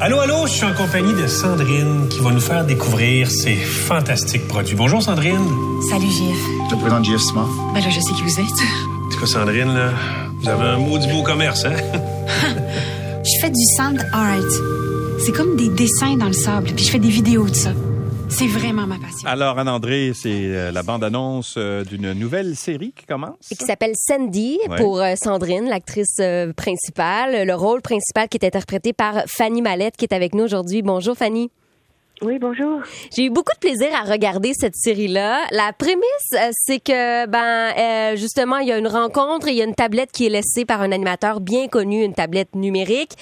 Allô, allô, je suis en compagnie de Sandrine qui va nous faire découvrir ses fantastiques produits. Bonjour Sandrine. Salut JF. Je te présente JF Smart. Ben là, je sais qui vous êtes. En tout cas, Sandrine, là, vous avez un maudit beau commerce, hein? Je fais du sand art. C'est comme des dessins dans le sable, puis je fais des vidéos de ça. C'est vraiment ma passion. Alors, Anne-André, c'est euh, la bande-annonce euh, d'une nouvelle série qui commence. et qui s'appelle Sandy Ouais. pour euh, Sandrine, l'actrice euh, principale. Le rôle principal qui est interprété par Fanny Mallette qui est avec nous aujourd'hui. Bonjour Fanny. Oui, bonjour. J'ai eu beaucoup de plaisir à regarder cette série-là. La prémisse, euh, c'est que ben euh, justement il y a une rencontre et il y a une tablette qui est laissée par un animateur bien connu, une tablette numérique.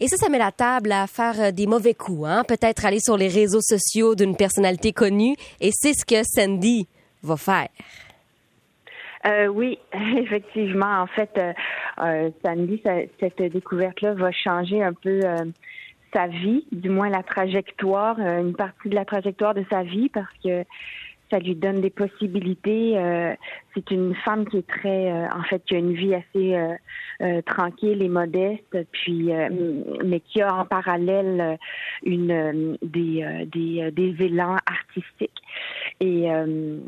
Et ça, ça met la table à faire euh, des mauvais coups. Hein? Peut-être aller sur les réseaux sociaux d'une personnalité connue. Et c'est ce que Sandy va faire. Euh, oui, effectivement. En fait, euh, euh, ça- cette découverte-là va changer un peu euh, sa vie, du moins la trajectoire, euh, une partie de la trajectoire de sa vie, parce que ça lui donne des possibilités. euh, c'est une femme qui est très, euh, en fait, qui a une vie assez euh, euh, tranquille et modeste, puis, euh, mais qui a en parallèle une des des, des élans artistiques et euh,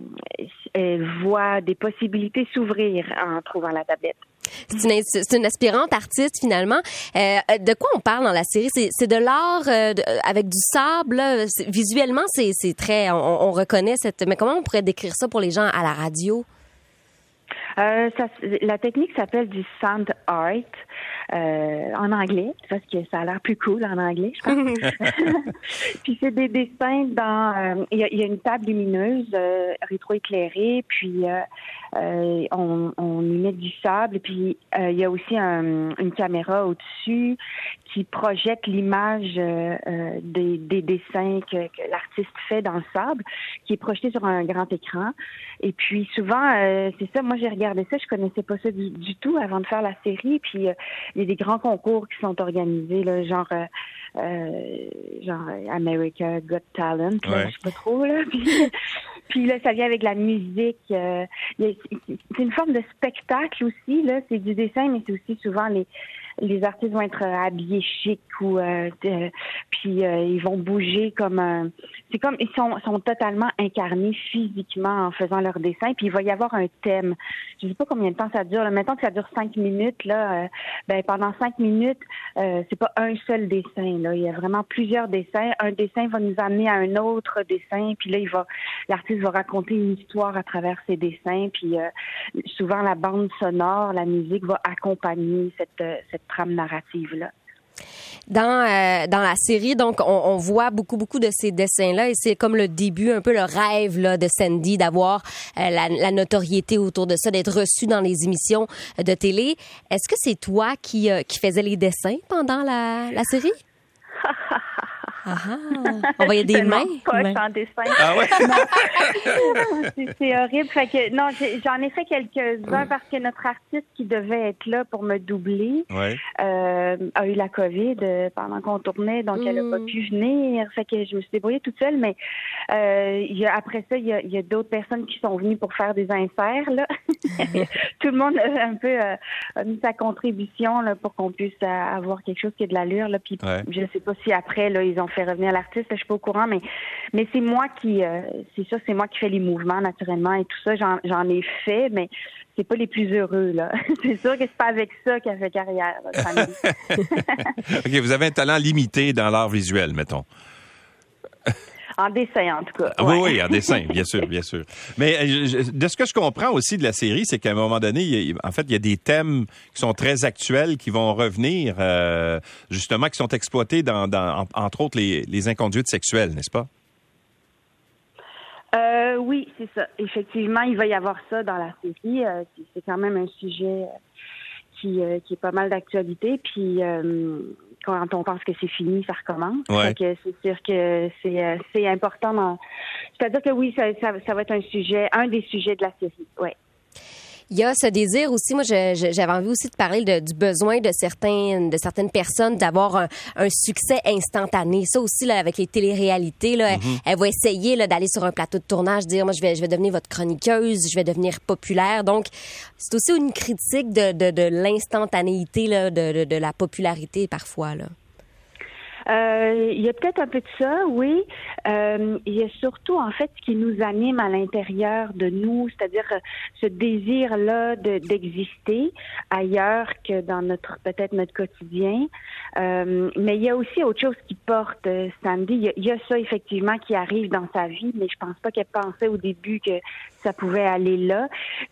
elle voit des possibilités s'ouvrir en trouvant la tablette. C'est une, aspirante artiste finalement. Euh, de quoi on parle dans la série? C'est de l'art euh, avec du sable. Visuellement, c'est très. On reconnaît cette. Mais comment on pourrait décrire ça pour les gens à la radio? Euh, ça, la technique s'appelle du sand art euh, en anglais parce que ça a l'air plus cool en anglais, je pense. puis c'est des dessins dans. euh, Il y, y a une table lumineuse euh, rétroéclairée, puis euh, on, on y met du sable, puis euh, il y a aussi un- une caméra au-dessus qui projette l'image euh, euh, des, des dessins que, que l'artiste fait dans le sable, qui est projeté sur un grand écran. Et puis souvent, euh, c'est ça, moi j'ai regardé ça, je connaissais pas ça du, du tout avant de faire la série. Puis euh, il y a des grands concours qui sont organisés, là, genre euh, euh, genre America Got Talent, là, Ouais. je sais pas trop là. Puis, puis là, ça vient avec la musique. euh, c'est une forme de spectacle aussi là. C'est du dessin, mais c'est aussi souvent les les artistes vont être habillés chic ou euh, puis euh, ils vont bouger comme un c'est comme ils sont sont totalement incarnés physiquement en faisant leur dessin puis il va y avoir un thème. Je sais pas combien de temps ça dure là. mettons que ça dure cinq minutes là euh, ben pendant cinq minutes euh, c'est pas un seul dessin là. Il y a vraiment plusieurs dessins. Un dessin va nous amener à un autre dessin puis là il va l'artiste va raconter une histoire à travers ses dessins puis euh, souvent la bande sonore la musique va accompagner cette euh, cette trame narrative là dans euh, dans la série. Donc, on, voit beaucoup beaucoup de ces dessins là et c'est comme le début, un peu le rêve là de Sandy d'avoir euh, la, la notoriété autour de ça, d'être reçue dans les émissions de télé. Est-ce que c'est toi qui euh, qui faisais les dessins pendant la, la série? Ah, ah. on voyait des Tellement mains. mains. en dessin. Ah ouais? c'est horrible. Fait que non, j'en ai fait quelques-uns parce que notre artiste qui devait être là pour me doubler Ouais. euh, a eu la COVID euh, pendant qu'on tournait, donc elle n'a pas Mm. pu venir. Fait que je me suis débrouillée toute seule, mais euh, il y a, après ça, il y a, il y a d'autres personnes qui sont venues pour faire des inserts. Là. Tout le monde a un peu euh, a mis sa contribution là, pour qu'on puisse euh, avoir quelque chose qui ait de l'allure. Là. Puis Ouais. je sais pas si après là ils ont fait revenir l'artiste, je suis pas au courant, mais mais c'est moi qui euh, c'est ça, c'est moi qui fais les mouvements naturellement et tout ça. J'en, ai fait, mais c'est pas les plus heureux là. c'est sûr que c'est pas avec ça qu'elle fait carrière. OK, vous avez un talent limité dans l'art visuel, mettons. En dessin en tout cas. Ah ouais. Oui, oui, en dessin, bien sûr, bien sûr. Mais euh, je- de ce que je comprends aussi de la série, c'est qu'à un moment donné, il y a- en fait, il y a des thèmes qui sont très actuels, qui vont revenir, euh, justement, qui sont exploités dans, dans en- entre autres, les, les inconduites sexuelles, n'est-ce pas? Euh, oui, c'est ça. Effectivement, il va y avoir ça dans la série. Euh, c'est- quand même un sujet qui, euh, qui est pas mal d'actualité. Puis quand on pense que c'est fini, ça recommence. Ouais. C'est sûr que c'est euh, c'est important. dans- C'est-à-dire que oui, ça, ça, ça va être un sujet, un des sujets de la série. Ouais. Il y a ce désir aussi. Moi, j'avais envie aussi de parler de- du besoin de certains, de certaines personnes d'avoir un, un succès instantané. Ça aussi, là, avec les téléréalités, là, elle, elle va essayer là, d'aller sur un plateau de tournage, dire, moi, je vais, je vais devenir votre chroniqueuse, je vais devenir populaire. Donc, c'est aussi une critique de, de, de l'instantanéité, là, de, de, de la popularité parfois. Là. Euh, il y a peut-être un peu de ça, oui. Euh, il y a surtout, en fait, ce qui nous anime à l'intérieur de nous, c'est-à-dire euh, ce désir-là de, d'exister ailleurs que dans notre peut-être notre quotidien. Euh, mais il y a aussi autre chose qui porte euh, Sandy. Il y, a, ça effectivement qui arrive dans sa vie, mais je pense pas qu'elle pensait au début que ça pouvait aller là.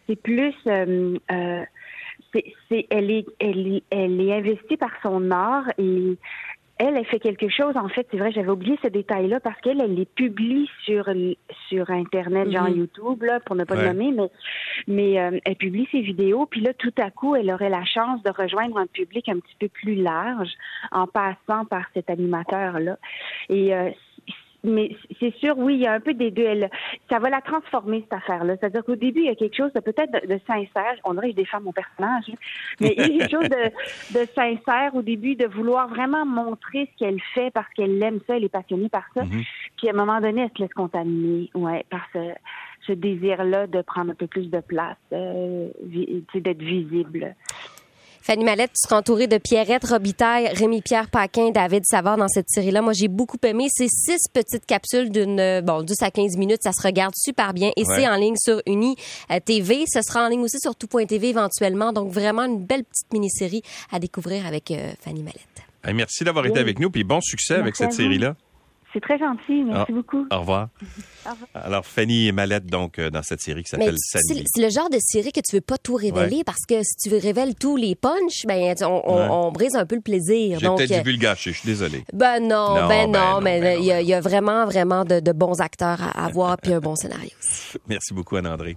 C'est plus euh, c'est, elle est, elle est, elle est investie par son art et elle, elle fait quelque chose. En fait, c'est vrai, j'avais oublié ce détail-là parce qu'elle, elle les publie sur sur Internet, genre mm-hmm. YouTube, là, pour ne pas ouais. le nommer, mais mais euh, elle publie ses vidéos. Puis là, tout à coup, elle aurait la chance de rejoindre un public un petit peu plus large en passant par cet animateur-là. Et euh, mais c'est sûr, oui, il y a un peu des deux. ça va la transformer, cette affaire-là. C'est-à-dire qu'au début, il y a quelque chose de peut-être de, de, sincère. On dirait que je défends mon personnage. Mais il y a quelque chose de, de, sincère au début, de vouloir vraiment montrer ce qu'elle fait parce qu'elle aime ça, elle est passionnée par ça. Mm-hmm. Puis à un moment donné, elle se laisse contaminer, ouais, par ce, ce désir-là de prendre un peu plus de place, euh, d'être visible. Fanny Mallette, tu seras entourée de Pierrette Robitaille, Rémi-Pierre Paquin, David Savard dans cette série-là. Moi, j'ai beaucoup aimé. ces six petites capsules d'une, bon, 10 à 15 minutes. Ça se regarde super bien. Et ouais. c'est en ligne sur Uni euh, TV. Ce sera en ligne aussi sur tout.tv éventuellement. Donc, vraiment une belle petite mini-série à découvrir avec euh, Fanny Mallette. Merci d'avoir été avec nous. Puis bon succès merci avec cette série-là. C'est très gentil. Merci ah, beaucoup. Au revoir. au revoir. Alors, Fanny et Mallette, donc, euh, dans cette série qui s'appelle Sandy. C'est le genre de série que tu veux pas tout révéler ouais. parce que si tu révèles tous les punchs, ben, on, on, ouais. on brise un peu le plaisir. J'ai peut-être euh, vu le gâcher, je suis désolé. Ben non, non ben, non, ben non, mais il ben y, y, a vraiment, vraiment de, de bons acteurs à, à voir puis un bon scénario aussi. Merci beaucoup, Anne-André.